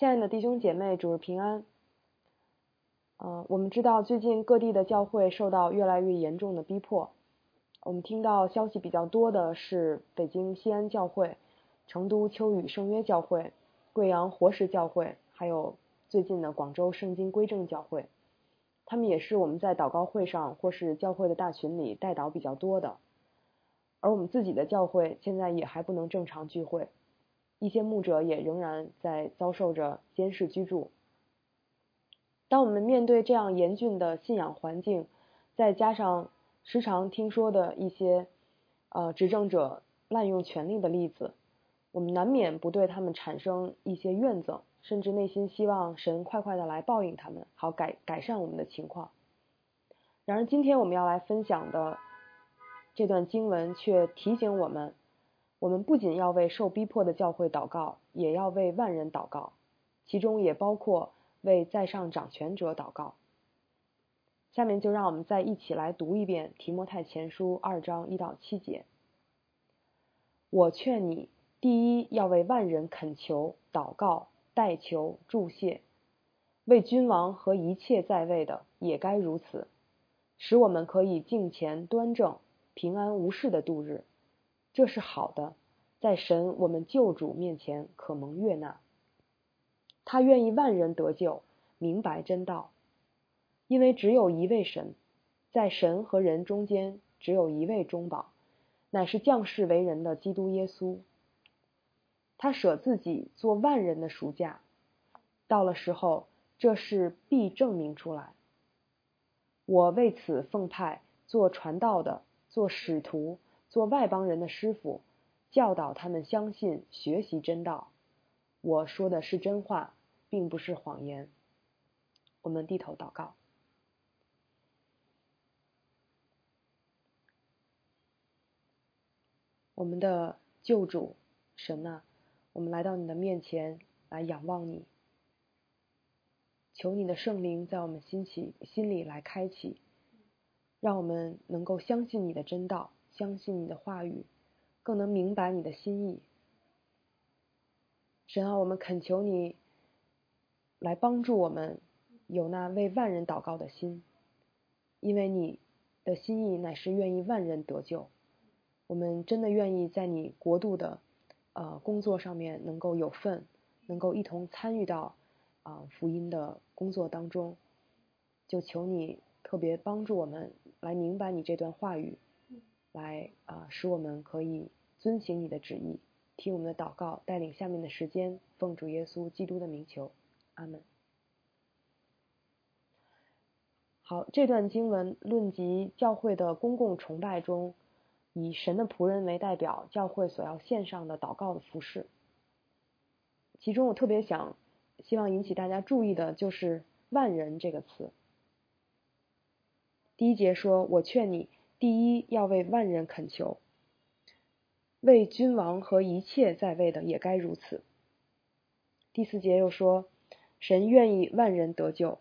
亲爱的弟兄姐妹，主日平安。嗯，我们知道最近各地的教会受到越来越严重的逼迫。我们听到消息比较多的是北京西安教会、成都秋雨圣约教会、贵阳活石教会，还有最近的广州圣经归正教会。他们也是我们在祷告会上或是教会的大群里带祷比较多的。而我们自己的教会现在也还不能正常聚会。一些牧者也仍然在遭受着监视居住。当我们面对这样严峻的信仰环境，再加上时常听说的一些呃执政者滥用权力的例子，我们难免不对他们产生一些怨憎，甚至内心希望神快快的来报应他们，好改改善我们的情况。然而，今天我们要来分享的这段经文却提醒我们。我们不仅要为受逼迫的教会祷告，也要为万人祷告，其中也包括为在上掌权者祷告。下面就让我们再一起来读一遍提摩太前书二章一到七节。我劝你，第一要为万人恳求、祷告、代求、祝谢；为君王和一切在位的也该如此，使我们可以敬虔端正、平安无事的度日。这是好的，在神我们救主面前可蒙悦纳。他愿意万人得救，明白真道，因为只有一位神，在神和人中间只有一位中保，乃是降世为人的基督耶稣。他舍自己做万人的赎价，到了时候，这事必证明出来。我为此奉派做传道的，做使徒。做外邦人的师傅，教导他们相信、学习真道。我说的是真话，并不是谎言。我们低头祷告，我们的救主神啊，我们来到你的面前来仰望你，求你的圣灵在我们心起心里来开启，让我们能够相信你的真道。相信你的话语，更能明白你的心意。神啊，我们恳求你来帮助我们有那为万人祷告的心，因为你的心意乃是愿意万人得救。我们真的愿意在你国度的呃工作上面能够有份，能够一同参与到啊福音的工作当中。就求你特别帮助我们来明白你这段话语。来啊，使我们可以遵行你的旨意，听我们的祷告，带领下面的时间，奉主耶稣基督的名求，阿门。好，这段经文论及教会的公共崇拜中，以神的仆人为代表，教会所要献上的祷告的服饰。其中我特别想希望引起大家注意的就是“万人”这个词。第一节说：“我劝你。”第一要为万人恳求，为君王和一切在位的也该如此。第四节又说，神愿意万人得救。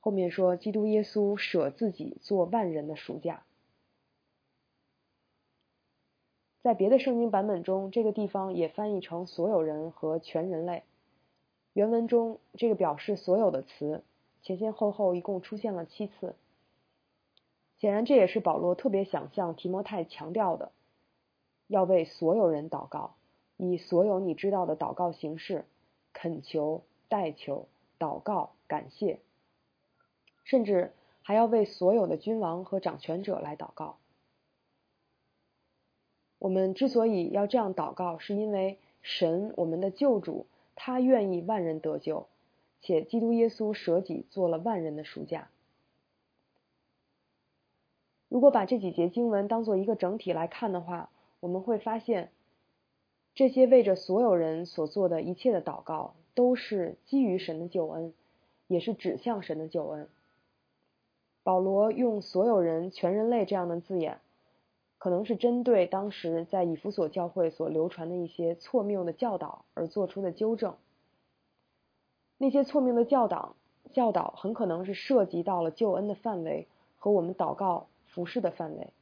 后面说，基督耶稣舍自己做万人的赎价。在别的圣经版本中，这个地方也翻译成所有人和全人类。原文中这个表示所有的词前前后后一共出现了七次。显然，这也是保罗特别想向提摩太强调的：要为所有人祷告，以所有你知道的祷告形式，恳求、代求、祷告、感谢，甚至还要为所有的君王和掌权者来祷告。我们之所以要这样祷告，是因为神，我们的救主，他愿意万人得救，且基督耶稣舍己做了万人的赎价。如果把这几节经文当做一个整体来看的话，我们会发现，这些为着所有人所做的一切的祷告，都是基于神的救恩，也是指向神的救恩。保罗用“所有人”“全人类”这样的字眼，可能是针对当时在以弗所教会所流传的一些错谬的教导而做出的纠正。那些错谬的教导，教导很可能是涉及到了救恩的范围和我们祷告。服饰的范围，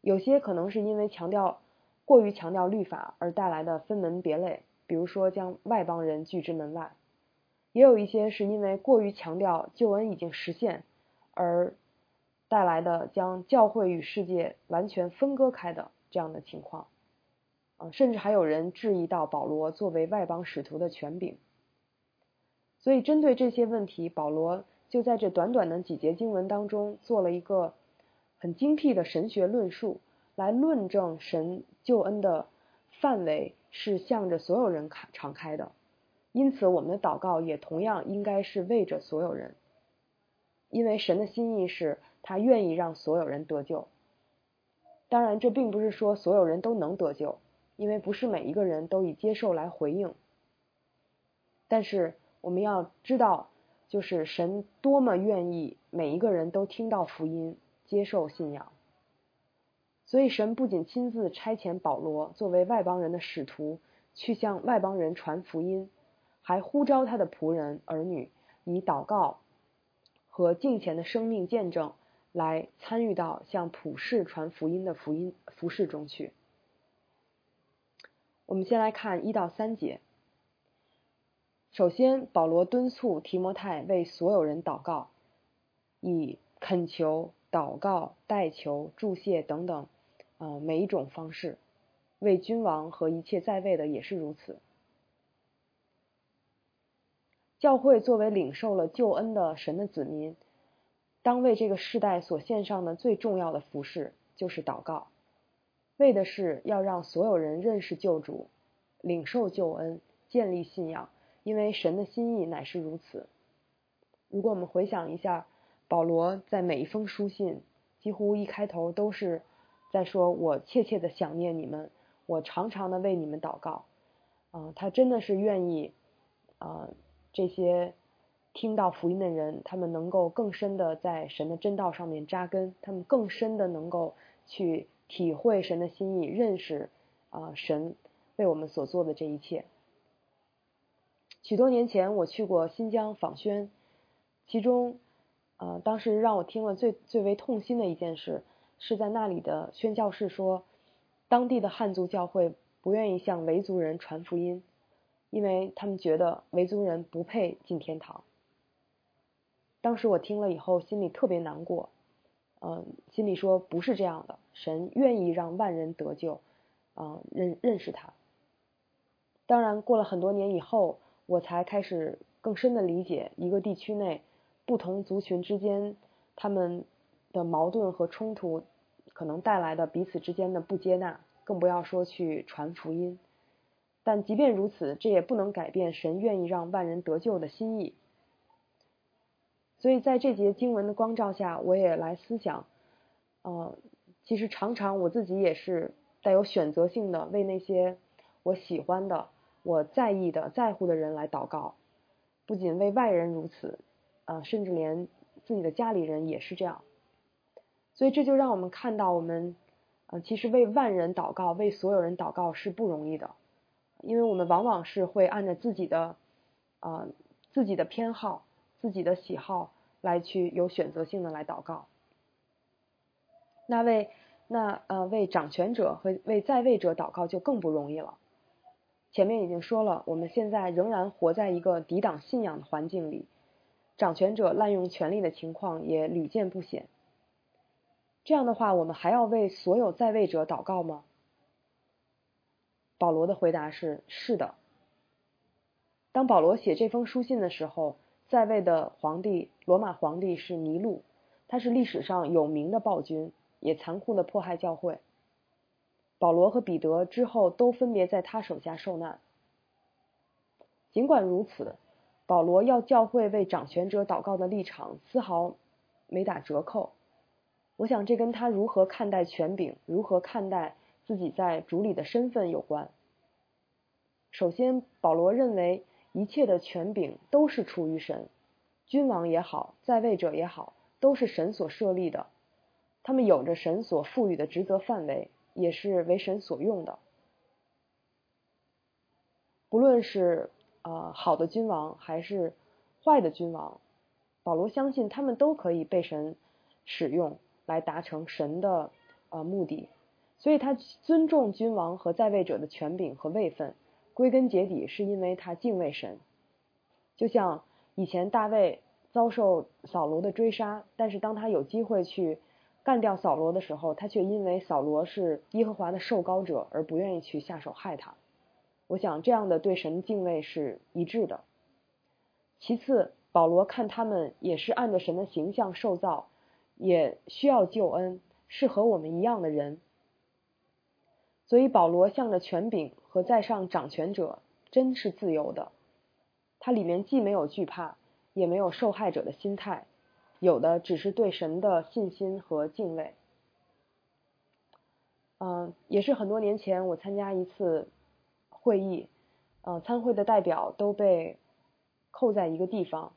有些可能是因为强调过于强调律法而带来的分门别类，比如说将外邦人拒之门外；也有一些是因为过于强调救恩已经实现，而带来的将教会与世界完全分割开的这样的情况。啊，甚至还有人质疑到保罗作为外邦使徒的权柄。所以，针对这些问题，保罗就在这短短的几节经文当中做了一个很精辟的神学论述，来论证神救恩的范围是向着所有人开敞开的。因此，我们的祷告也同样应该是为着所有人，因为神的心意是他愿意让所有人得救。当然，这并不是说所有人都能得救。因为不是每一个人都以接受来回应，但是我们要知道，就是神多么愿意每一个人都听到福音、接受信仰。所以神不仅亲自差遣保罗作为外邦人的使徒去向外邦人传福音，还呼召他的仆人儿女以祷告和敬虔的生命见证来参与到向普世传福音的福音服饰中去。我们先来看一到三节。首先，保罗敦促提摩太为所有人祷告，以恳求、祷告、代求、祝谢等等，呃，每一种方式，为君王和一切在位的也是如此。教会作为领受了救恩的神的子民，当为这个世代所献上的最重要的服饰就是祷告。为的是要让所有人认识救主，领受救恩，建立信仰，因为神的心意乃是如此。如果我们回想一下，保罗在每一封书信，几乎一开头都是在说：“我切切的想念你们，我常常的为你们祷告。”啊，他真的是愿意，啊，这些听到福音的人，他们能够更深的在神的真道上面扎根，他们更深的能够去。体会神的心意，认识啊神为我们所做的这一切。许多年前我去过新疆访宣，其中呃当时让我听了最最为痛心的一件事，是在那里的宣教士说，当地的汉族教会不愿意向维族人传福音，因为他们觉得维族人不配进天堂。当时我听了以后，心里特别难过。嗯，心里说不是这样的，神愿意让万人得救，啊，认认识他。当然，过了很多年以后，我才开始更深的理解一个地区内不同族群之间他们的矛盾和冲突可能带来的彼此之间的不接纳，更不要说去传福音。但即便如此，这也不能改变神愿意让万人得救的心意。所以在这节经文的光照下，我也来思想，呃，其实常常我自己也是带有选择性的为那些我喜欢的、我在意的、在乎的人来祷告，不仅为外人如此，呃，甚至连自己的家里人也是这样。所以这就让我们看到，我们，呃，其实为万人祷告、为所有人祷告是不容易的，因为我们往往是会按照自己的，呃，自己的偏好。自己的喜好来去有选择性的来祷告，那为那呃为掌权者和为在位者祷告就更不容易了。前面已经说了，我们现在仍然活在一个抵挡信仰的环境里，掌权者滥用权力的情况也屡见不鲜。这样的话，我们还要为所有在位者祷告吗？保罗的回答是：是的。当保罗写这封书信的时候。在位的皇帝，罗马皇帝是尼禄，他是历史上有名的暴君，也残酷的迫害教会。保罗和彼得之后都分别在他手下受难。尽管如此，保罗要教会为掌权者祷告的立场丝毫没打折扣。我想这跟他如何看待权柄，如何看待自己在主里的身份有关。首先，保罗认为。一切的权柄都是出于神，君王也好，在位者也好，都是神所设立的，他们有着神所赋予的职责范围，也是为神所用的。不论是呃好的君王还是坏的君王，保罗相信他们都可以被神使用来达成神的呃目的，所以他尊重君王和在位者的权柄和位分。归根结底是因为他敬畏神。就像以前大卫遭受扫罗的追杀，但是当他有机会去干掉扫罗的时候，他却因为扫罗是耶和华的受膏者而不愿意去下手害他。我想这样的对神敬畏是一致的。其次，保罗看他们也是按着神的形象受造，也需要救恩，是和我们一样的人。所以保罗向着权柄和在上掌权者，真是自由的。他里面既没有惧怕，也没有受害者的心态，有的只是对神的信心和敬畏。嗯，也是很多年前我参加一次会议，呃，参会的代表都被扣在一个地方。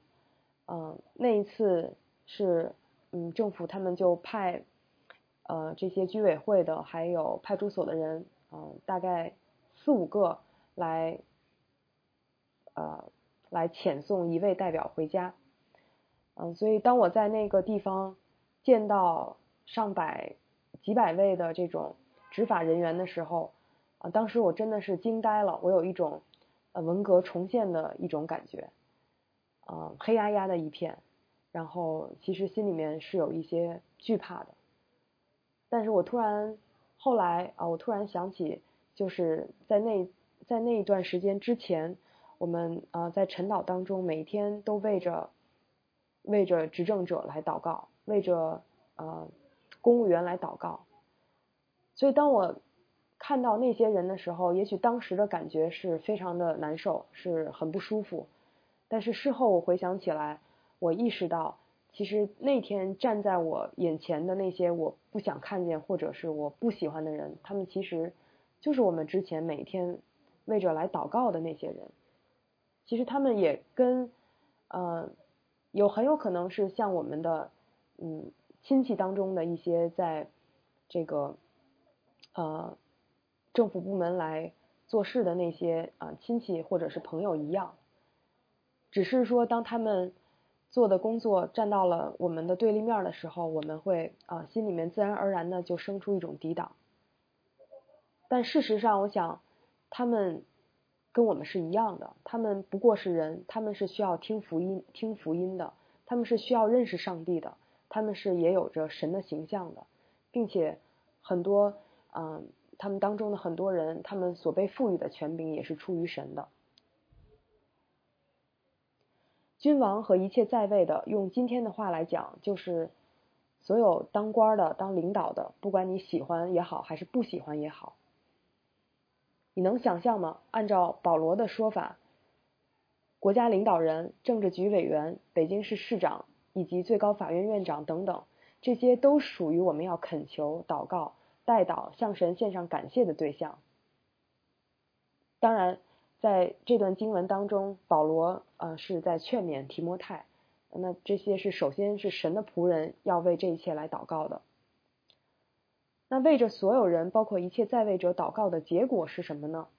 嗯，那一次是嗯政府他们就派。呃，这些居委会的还有派出所的人，嗯，大概四五个来，呃，来遣送一位代表回家。嗯，所以当我在那个地方见到上百、几百位的这种执法人员的时候，啊，当时我真的是惊呆了，我有一种呃文革重现的一种感觉，啊，黑压压的一片，然后其实心里面是有一些惧怕的。但是我突然后来啊，我突然想起，就是在那在那一段时间之前，我们啊在晨祷当中，每天都为着为着执政者来祷告，为着呃公务员来祷告。所以当我看到那些人的时候，也许当时的感觉是非常的难受，是很不舒服。但是事后我回想起来，我意识到。其实那天站在我眼前的那些我不想看见或者是我不喜欢的人，他们其实就是我们之前每天为着来祷告的那些人。其实他们也跟呃有很有可能是像我们的嗯亲戚当中的一些在这个呃政府部门来做事的那些啊亲戚或者是朋友一样，只是说当他们。做的工作站到了我们的对立面的时候，我们会啊心里面自然而然的就生出一种抵挡。但事实上，我想他们跟我们是一样的，他们不过是人，他们是需要听福音、听福音的，他们是需要认识上帝的，他们是也有着神的形象的，并且很多嗯，他们当中的很多人，他们所被赋予的权柄也是出于神的。君王和一切在位的，用今天的话来讲，就是所有当官的、当领导的，不管你喜欢也好，还是不喜欢也好，你能想象吗？按照保罗的说法，国家领导人、政治局委员、北京市市长以及最高法院院长等等，这些都属于我们要恳求、祷告、代祷、向神献上感谢的对象。当然。在这段经文当中，保罗呃是在劝勉提摩太，那这些是首先是神的仆人要为这一切来祷告的。那为着所有人，包括一切在位者祷告的结果是什么呢？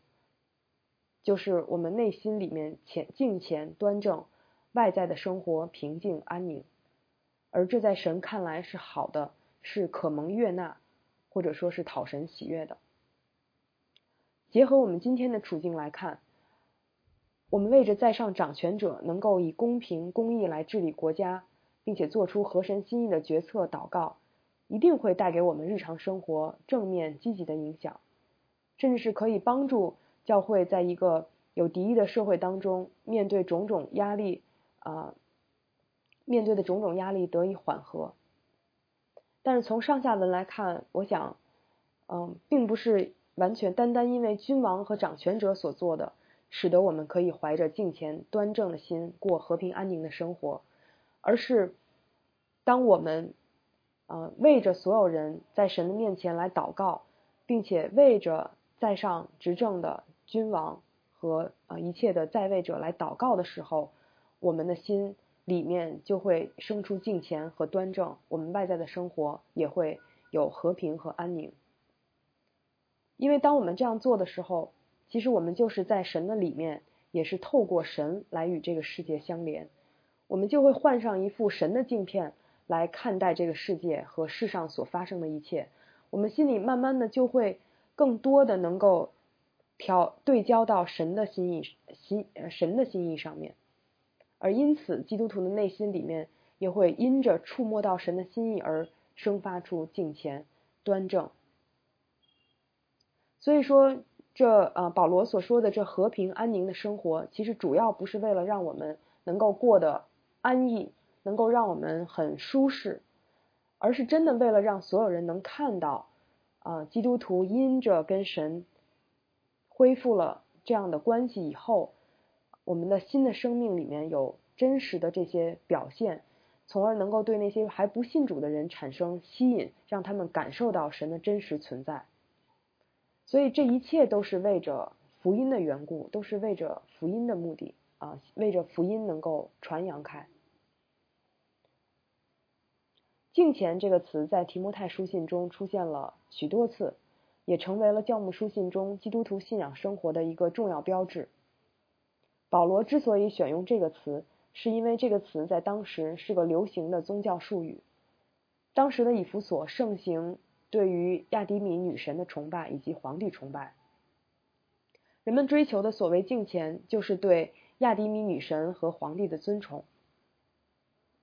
就是我们内心里面虔敬虔端正，外在的生活平静安宁，而这在神看来是好的，是可蒙悦纳，或者说是讨神喜悦的。结合我们今天的处境来看。我们为着在上掌权者能够以公平公义来治理国家，并且做出合神心意的决策祷告，一定会带给我们日常生活正面积极的影响，甚至是可以帮助教会在一个有敌意的社会当中，面对种种压力啊，面对的种种压力得以缓和。但是从上下文来看，我想，嗯，并不是完全单单因为君王和掌权者所做的。使得我们可以怀着敬虔端正的心过和平安宁的生活，而是当我们呃为着所有人在神的面前来祷告，并且为着在上执政的君王和呃一切的在位者来祷告的时候，我们的心里面就会生出敬虔和端正，我们外在的生活也会有和平和安宁。因为当我们这样做的时候。其实我们就是在神的里面，也是透过神来与这个世界相连，我们就会换上一副神的镜片来看待这个世界和世上所发生的一切，我们心里慢慢的就会更多的能够调对焦到神的心意心神的心意上面，而因此基督徒的内心里面也会因着触摸到神的心意而生发出敬虔端正。所以说，这呃保罗所说的这和平安宁的生活，其实主要不是为了让我们能够过得安逸，能够让我们很舒适，而是真的为了让所有人能看到，啊基督徒因着跟神。恢复了这样的关系以后，我们的新的生命里面有真实的这些表现，从而能够对那些还不信主的人产生吸引，让他们感受到神的真实存在。所以这一切都是为着福音的缘故，都是为着福音的目的啊，为着福音能够传扬开。敬虔这个词在提摩太书信中出现了许多次。也成为了教牧书信中基督徒信仰生活的一个重要标志。保罗之所以选用这个词，是因为这个词在当时是个流行的宗教术语。当时的以弗所盛行对于亚迪米女神的崇拜以及皇帝崇拜，人们追求的所谓敬虔，就是对亚迪米女神和皇帝的尊崇。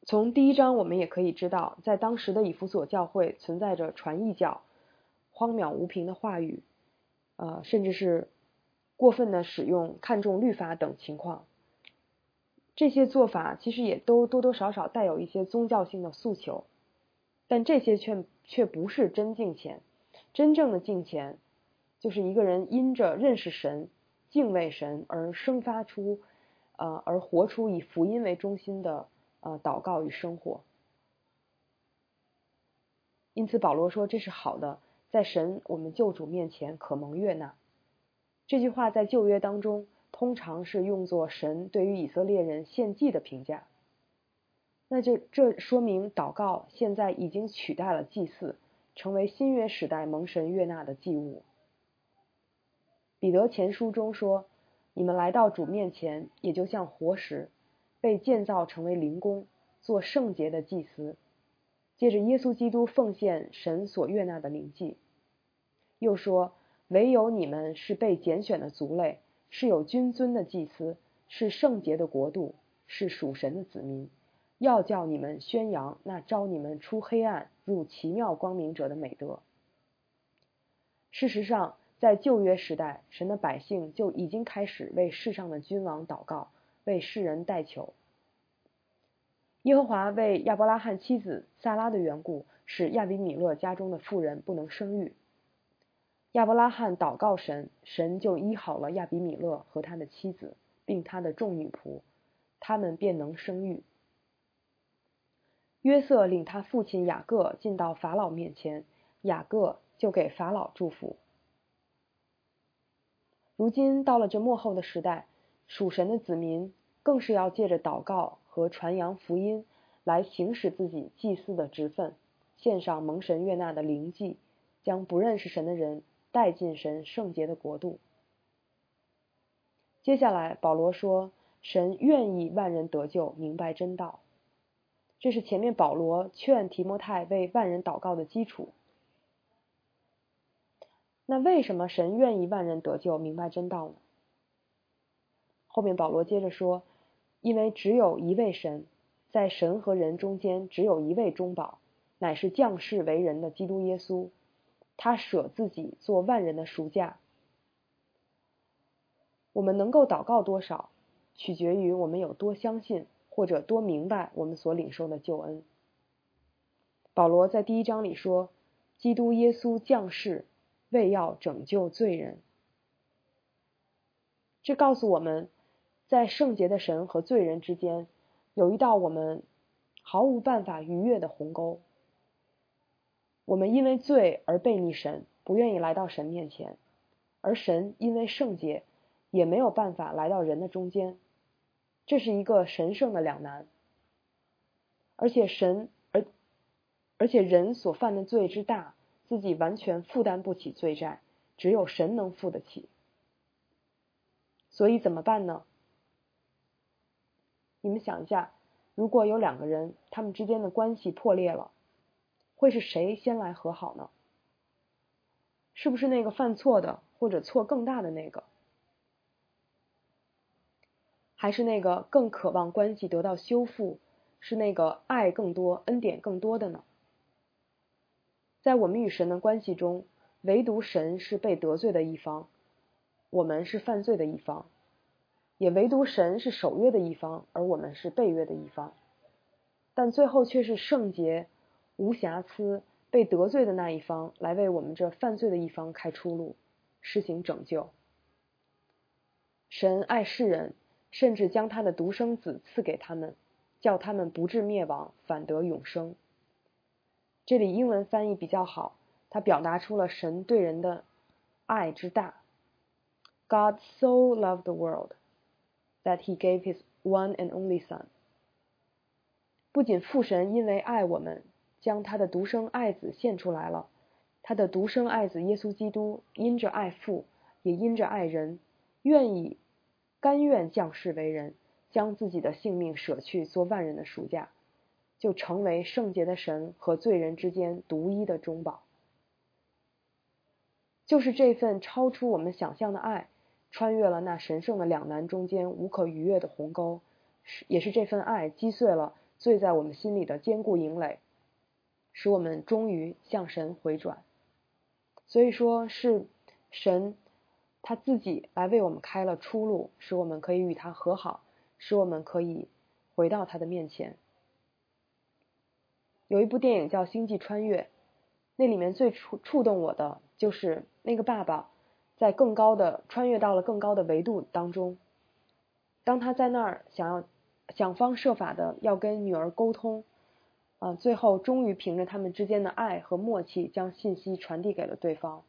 从第一章我们也可以知道，在当时的以弗所教会存在着传异教。荒谬无凭的话语，呃，甚至是过分的使用看重律法等情况，这些做法其实也都多多少少带有一些宗教性的诉求，但这些却却不是真敬虔。真正的敬虔，就是一个人因着认识神、敬畏神而生发出，呃，而活出以福音为中心的呃祷告与生活。因此，保罗说这是好的。在神我们救主面前可蒙悦纳，这句话在旧约当中通常是用作神对于以色列人献祭的评价。那就这说明祷告现在已经取代了祭祀，成为新约时代蒙神悦纳的祭物。彼得前书中说：“你们来到主面前，也就像活石，被建造成为灵宫，做圣洁的祭司。”借着耶稣基督奉献神所悦纳的灵祭，又说：“唯有你们是被拣选的族类，是有君尊的祭司，是圣洁的国度，是属神的子民。要叫你们宣扬那招你们出黑暗入奇妙光明者的美德。”事实上，在旧约时代，神的百姓就已经开始为世上的君王祷告，为世人代求。耶和华为亚伯拉罕妻子萨拉的缘故，使亚比米勒家中的妇人不能生育。亚伯拉罕祷告神，神就医好了亚比米勒和他的妻子，并他的众女仆，他们便能生育。约瑟领他父亲雅各进到法老面前，雅各就给法老祝福。如今到了这末后的时代，属神的子民更是要借着祷告。和传扬福音来行使自己祭祀的职分，献上蒙神悦纳的灵祭，将不认识神的人带进神圣洁的国度。接下来，保罗说：“神愿意万人得救，明白真道。”这是前面保罗劝提摩太为万人祷告的基础。那为什么神愿意万人得救，明白真道呢？后面保罗接着说。因为只有一位神，在神和人中间只有一位中保，乃是降世为人的基督耶稣。他舍自己做万人的赎价。我们能够祷告多少，取决于我们有多相信或者多明白我们所领受的救恩。保罗在第一章里说：“基督耶稣降世，为要拯救罪人。”这告诉我们。在圣洁的神和罪人之间，有一道我们毫无办法逾越的鸿沟。我们因为罪而背逆神，不愿意来到神面前；而神因为圣洁，也没有办法来到人的中间。这是一个神圣的两难。而且神而而且人所犯的罪之大，自己完全负担不起罪债，只有神能负得起。所以怎么办呢？你们想一下，如果有两个人，他们之间的关系破裂了，会是谁先来和好呢？是不是那个犯错的或者错更大的那个？还是那个更渴望关系得到修复，是那个爱更多、恩典更多的呢？在我们与神的关系中，唯独神是被得罪的一方，我们是犯罪的一方；也唯独神是守约的一方，而我们是背约的一方。但最后却是圣洁、无瑕疵、被得罪的那一方来为我们这犯罪的一方开出路，施行拯救。神爱世人。甚至将他的独生子赐给他们，叫他们不至灭亡，反得永生。这里英文翻译比较好，它表达出了神对人的爱之大。God so loved the world that he gave his one and only son。不仅父神因为爱我们，将他的独生爱子献出来了，他的独生爱子耶稣基督因着爱父，也因着爱人，愿意。甘愿降世为人，将自己的性命舍去做万人的赎价，就成为圣洁的神和罪人之间独一的中保。就是这份超出我们想象的爱，穿越了那神圣的两难中间无可逾越的鸿沟，是也是这份爱击碎了醉在我们心里的坚固营垒，使我们终于向神回转。所以说是神。他自己来为我们开了出路，使我们可以与他和好，使我们可以回到他的面前。有一部电影叫《星际穿越》，那里面最触触动我的就是那个爸爸在更高的穿越到了更高的维度当中，当他在那儿想要想方设法的要跟女儿沟通，啊，最后终于凭着他们之间的爱和默契，将信息传递给了对方。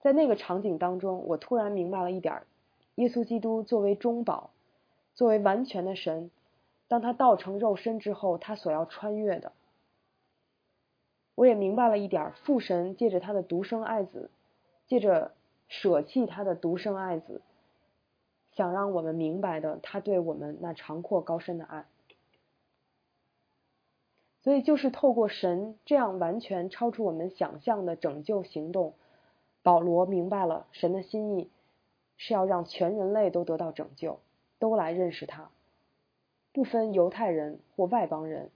在那个场景当中，我突然明白了一点：耶稣基督作为中保，作为完全的神，当他道成肉身之后，他所要穿越的。我也明白了一点：父神借着他的独生爱子，借着舍弃他的独生爱子，想让我们明白的，他对我们那长阔高深的爱。所以，就是透过神这样完全超出我们想象的拯救行动。保罗明白了神的心意，是要让全人类都得到拯救，都来认识他，不分犹太人或外邦人，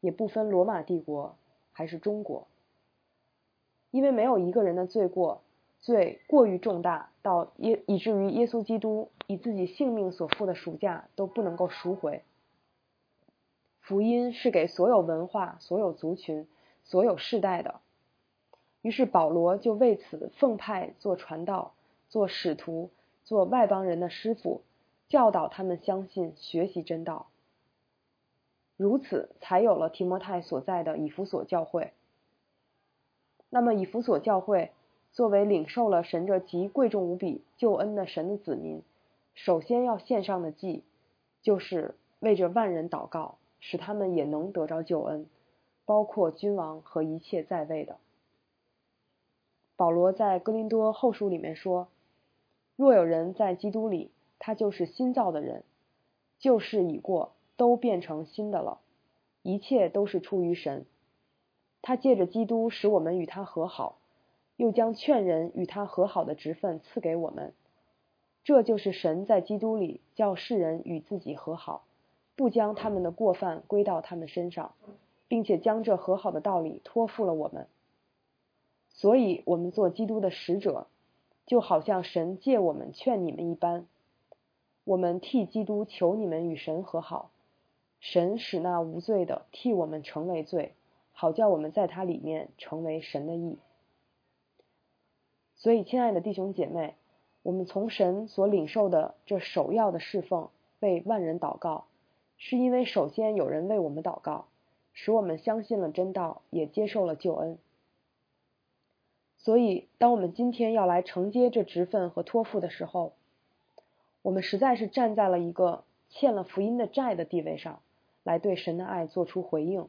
也不分罗马帝国还是中国，因为没有一个人的罪过罪过于重大，到耶以至于耶稣基督以自己性命所付的赎价都不能够赎回。福音是给所有文化、所有族群、所有世代的。于是保罗就为此奉派做传道、做使徒、做外邦人的师傅，教导他们相信、学习真道。如此，才有了提摩太所在的以弗所教会。那么，以弗所教会作为领受了神这极贵重无比救恩的神的子民，首先要献上的祭，就是为着万人祷告，使他们也能得着救恩，包括君王和一切在位的。保罗在哥林多后书里面说：“若有人在基督里，他就是新造的人，旧事已过，都变成新的了。一切都是出于神。他借着基督使我们与他和好，又将劝人与他和好的职分赐给我们。这就是神在基督里叫世人与自己和好，不将他们的过犯归到他们身上，并且将这和好的道理托付了我们。”所以，我们做基督的使者，就好像神借我们劝你们一般。我们替基督求你们与神和好，神使那无罪的替我们成为罪，好叫我们在他里面成为神的义。所以，亲爱的弟兄姐妹，我们从神所领受的这首要的侍奉，为万人祷告，是因为首先有人为我们祷告，使我们相信了真道，也接受了救恩。所以，当我们今天要来承接这职分和托付的时候，我们实在是站在了一个欠了福音的债的地位上，来对神的爱做出回应，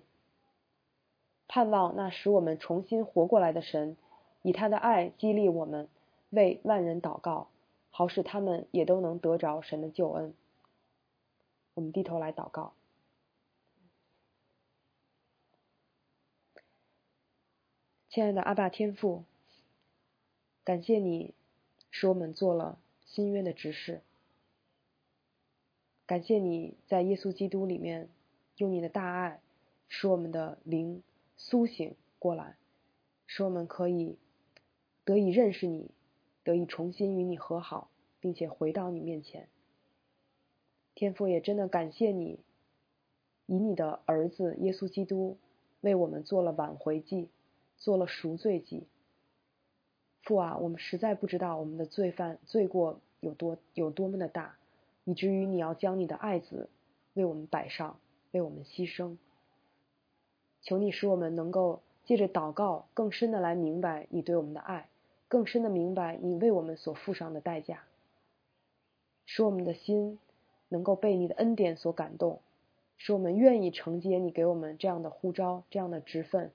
盼望那使我们重新活过来的神，以他的爱激励我们，为万人祷告，好使他们也都能得着神的救恩。我们低头来祷告，亲爱的阿爸天父。感谢你使我们做了新约的执事。感谢你在耶稣基督里面用你的大爱使我们的灵苏醒过来，使我们可以得以认识你，得以重新与你和好，并且回到你面前。天父也真的感谢你，以你的儿子耶稣基督为我们做了挽回祭，做了赎罪祭。父啊，我们实在不知道我们的罪犯罪过有多有多么的大，以至于你要将你的爱子为我们摆上，为我们牺牲。求你使我们能够借着祷告，更深的来明白你对我们的爱，更深的明白你为我们所付上的代价，使我们的心。能够被你的恩典所感动，使我们愿意承接你给我们这样的呼召、这样的职分，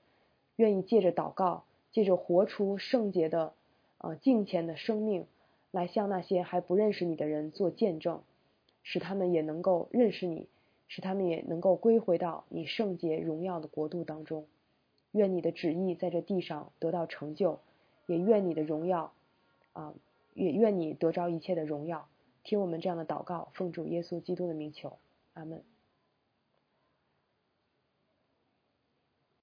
愿意借着祷告，借着活出圣洁的、呃敬虔的生命，来向那些还不认识你的人做见证，使他们也能够认识你，使他们也能够归回到你圣洁荣耀的国度当中。愿你的旨意在这地上得到成就，也愿你的荣耀，啊，也愿你得着一切的荣耀。听我们这样的祷告，奉主耶稣基督的名求，阿门。